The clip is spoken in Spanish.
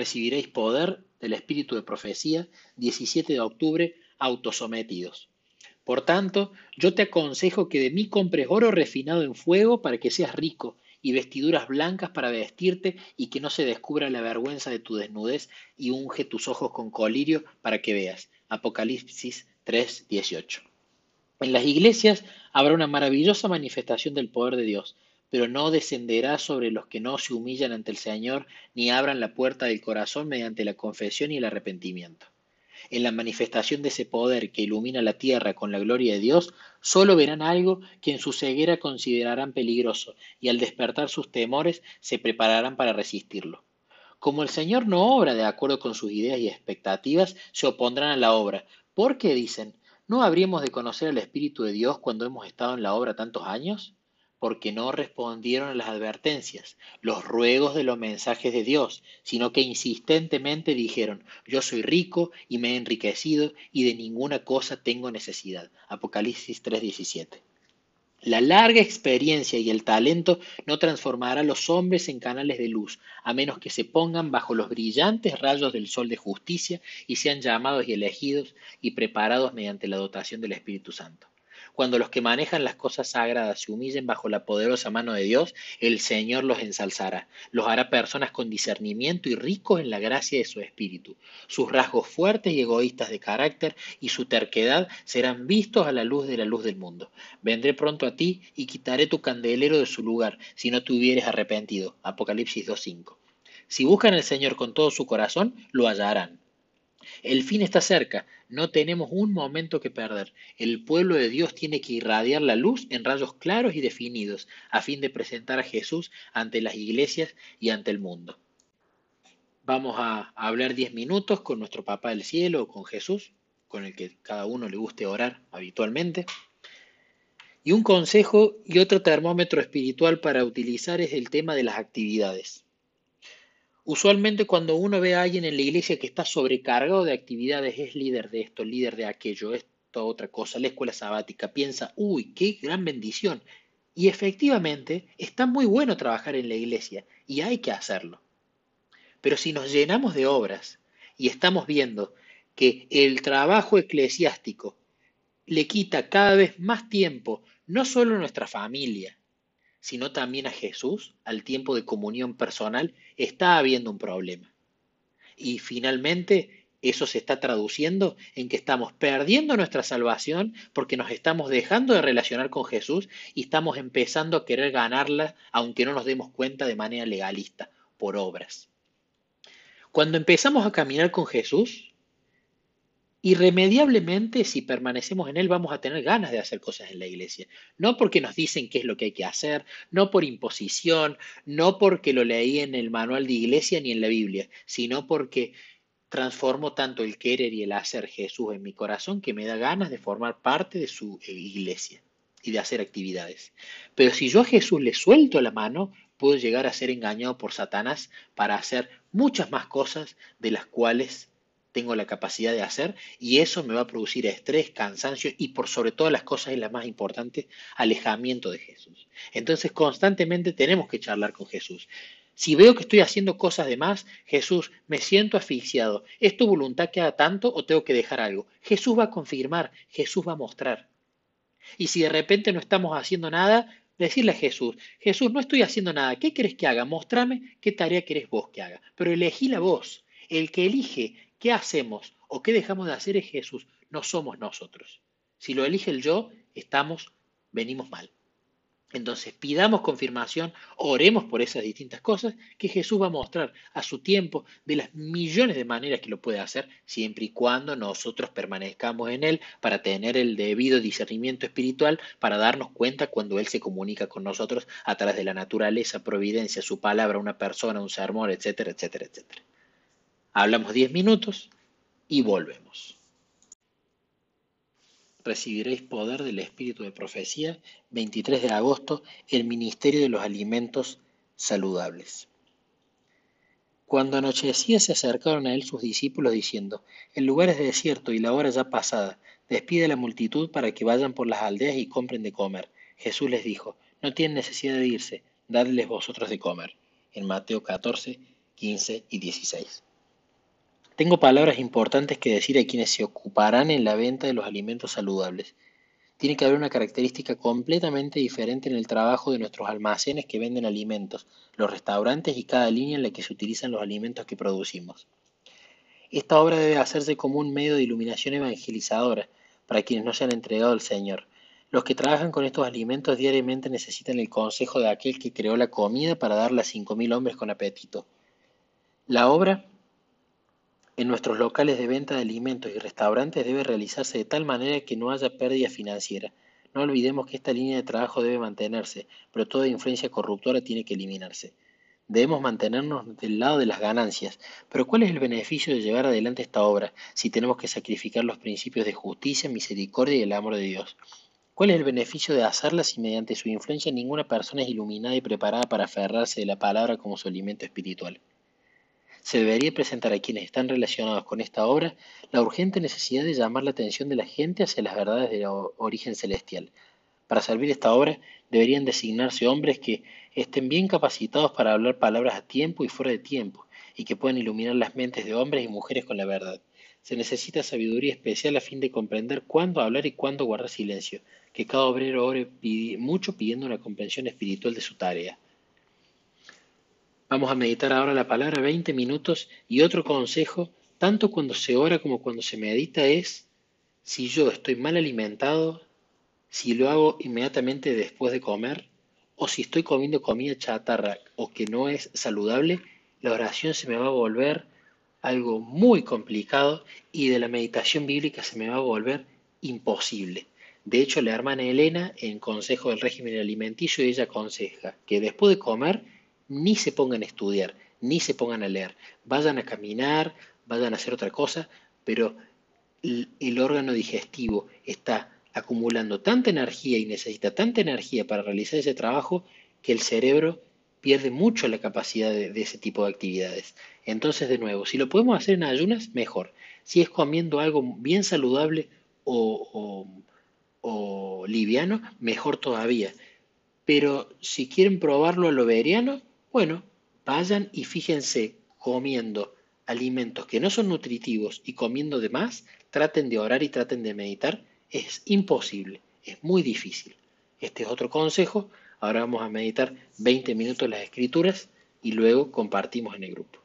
recibiréis poder del Espíritu de profecía, 17 de octubre, autosometidos. Por tanto, yo te aconsejo que de mí compres oro refinado en fuego para que seas rico, y vestiduras blancas para vestirte, y que no se descubra la vergüenza de tu desnudez, y unge tus ojos con colirio para que veas. Apocalipsis 3, 18. En las iglesias habrá una maravillosa manifestación del poder de Dios, pero no descenderá sobre los que no se humillan ante el Señor ni abran la puerta del corazón mediante la confesión y el arrepentimiento. En la manifestación de ese poder que ilumina la tierra con la gloria de Dios, solo verán algo que en su ceguera considerarán peligroso y al despertar sus temores se prepararán para resistirlo. Como el Señor no obra de acuerdo con sus ideas y expectativas, se opondrán a la obra. ¿Por qué dicen? ¿No habríamos de conocer al Espíritu de Dios cuando hemos estado en la obra tantos años? Porque no respondieron a las advertencias, los ruegos de los mensajes de Dios, sino que insistentemente dijeron, yo soy rico y me he enriquecido y de ninguna cosa tengo necesidad. Apocalipsis 3:17. La larga experiencia y el talento no transformará a los hombres en canales de luz, a menos que se pongan bajo los brillantes rayos del sol de justicia y sean llamados y elegidos y preparados mediante la dotación del Espíritu Santo. Cuando los que manejan las cosas sagradas se humillen bajo la poderosa mano de Dios, el Señor los ensalzará, los hará personas con discernimiento y ricos en la gracia de su espíritu. Sus rasgos fuertes y egoístas de carácter y su terquedad serán vistos a la luz de la luz del mundo. Vendré pronto a ti y quitaré tu candelero de su lugar, si no te hubieres arrepentido. Apocalipsis 2.5. Si buscan al Señor con todo su corazón, lo hallarán. El fin está cerca, no tenemos un momento que perder. El pueblo de Dios tiene que irradiar la luz en rayos claros y definidos, a fin de presentar a Jesús ante las iglesias y ante el mundo. Vamos a hablar diez minutos con nuestro Papá del Cielo, con Jesús, con el que cada uno le guste orar habitualmente. Y un consejo y otro termómetro espiritual para utilizar es el tema de las actividades. Usualmente cuando uno ve a alguien en la iglesia que está sobrecargado de actividades, es líder de esto, líder de aquello, esto, otra cosa, la escuela sabática, piensa, uy, qué gran bendición. Y efectivamente está muy bueno trabajar en la iglesia y hay que hacerlo. Pero si nos llenamos de obras y estamos viendo que el trabajo eclesiástico le quita cada vez más tiempo, no solo a nuestra familia, sino también a Jesús, al tiempo de comunión personal, está habiendo un problema. Y finalmente, eso se está traduciendo en que estamos perdiendo nuestra salvación porque nos estamos dejando de relacionar con Jesús y estamos empezando a querer ganarla, aunque no nos demos cuenta de manera legalista, por obras. Cuando empezamos a caminar con Jesús, irremediablemente, si permanecemos en Él, vamos a tener ganas de hacer cosas en la iglesia. No porque nos dicen qué es lo que hay que hacer, no por imposición, no porque lo leí en el manual de iglesia ni en la Biblia, sino porque transformo tanto el querer y el hacer Jesús en mi corazón que me da ganas de formar parte de su iglesia y de hacer actividades. Pero si yo a Jesús le suelto la mano, puedo llegar a ser engañado por Satanás para hacer muchas más cosas de las cuales tengo la capacidad de hacer y eso me va a producir estrés, cansancio y por sobre todas las cosas y la más importante, alejamiento de Jesús. Entonces constantemente tenemos que charlar con Jesús. Si veo que estoy haciendo cosas de más, Jesús, me siento asfixiado. ¿Es tu voluntad que haga tanto o tengo que dejar algo? Jesús va a confirmar, Jesús va a mostrar. Y si de repente no estamos haciendo nada, decirle a Jesús, Jesús, no estoy haciendo nada, ¿qué querés que haga? Mostrame qué tarea querés vos que haga. Pero elegí la voz. El que elige qué hacemos o qué dejamos de hacer es Jesús, no somos nosotros. Si lo elige el yo, estamos, venimos mal. Entonces pidamos confirmación, oremos por esas distintas cosas que Jesús va a mostrar a su tiempo de las millones de maneras que lo puede hacer, siempre y cuando nosotros permanezcamos en Él para tener el debido discernimiento espiritual, para darnos cuenta cuando Él se comunica con nosotros a través de la naturaleza, providencia, su palabra, una persona, un sermón, etcétera, etcétera, etcétera. Hablamos 10 minutos y volvemos. Recibiréis poder del Espíritu de Profecía, 23 de agosto, el Ministerio de los Alimentos Saludables. Cuando anochecía se acercaron a él sus discípulos diciendo, El lugar es desierto y la hora ya pasada, despide a la multitud para que vayan por las aldeas y compren de comer. Jesús les dijo, No tienen necesidad de irse, dadles vosotros de comer. En Mateo 14, 15 y 16. Tengo palabras importantes que decir a quienes se ocuparán en la venta de los alimentos saludables. Tiene que haber una característica completamente diferente en el trabajo de nuestros almacenes que venden alimentos, los restaurantes y cada línea en la que se utilizan los alimentos que producimos. Esta obra debe hacerse como un medio de iluminación evangelizadora para quienes no se han entregado al Señor. Los que trabajan con estos alimentos diariamente necesitan el consejo de aquel que creó la comida para darla a cinco mil hombres con apetito. La obra en nuestros locales de venta de alimentos y restaurantes debe realizarse de tal manera que no haya pérdida financiera. No olvidemos que esta línea de trabajo debe mantenerse, pero toda influencia corruptora tiene que eliminarse. Debemos mantenernos del lado de las ganancias, pero ¿cuál es el beneficio de llevar adelante esta obra si tenemos que sacrificar los principios de justicia, misericordia y el amor de Dios? ¿Cuál es el beneficio de hacerla si mediante su influencia ninguna persona es iluminada y preparada para aferrarse de la palabra como su alimento espiritual? Se debería presentar a quienes están relacionados con esta obra la urgente necesidad de llamar la atención de la gente hacia las verdades de origen celestial. Para servir esta obra deberían designarse hombres que estén bien capacitados para hablar palabras a tiempo y fuera de tiempo, y que puedan iluminar las mentes de hombres y mujeres con la verdad. Se necesita sabiduría especial a fin de comprender cuándo hablar y cuándo guardar silencio, que cada obrero ore mucho pidiendo una comprensión espiritual de su tarea. Vamos a meditar ahora la palabra 20 minutos y otro consejo, tanto cuando se ora como cuando se medita, es si yo estoy mal alimentado, si lo hago inmediatamente después de comer, o si estoy comiendo comida chatarra o que no es saludable, la oración se me va a volver algo muy complicado y de la meditación bíblica se me va a volver imposible. De hecho, la hermana Elena, en Consejo del Régimen Alimenticio, ella aconseja que después de comer ni se pongan a estudiar, ni se pongan a leer. Vayan a caminar, vayan a hacer otra cosa, pero el, órgano digestivo está acumulando tanta energía y necesita tanta energía para realizar ese trabajo que el cerebro pierde mucho la capacidad de, ese tipo de actividades. Entonces, de nuevo, si lo podemos hacer en ayunas, mejor. Si es comiendo algo bien saludable o, o liviano, mejor todavía. Pero si quieren probarlo a lo veriano, bueno, vayan y fíjense comiendo alimentos que no son nutritivos y comiendo de más, traten de orar y traten de meditar. Es imposible, es muy difícil. Este es otro consejo. Ahora vamos a meditar 20 minutos las escrituras y luego compartimos en el grupo.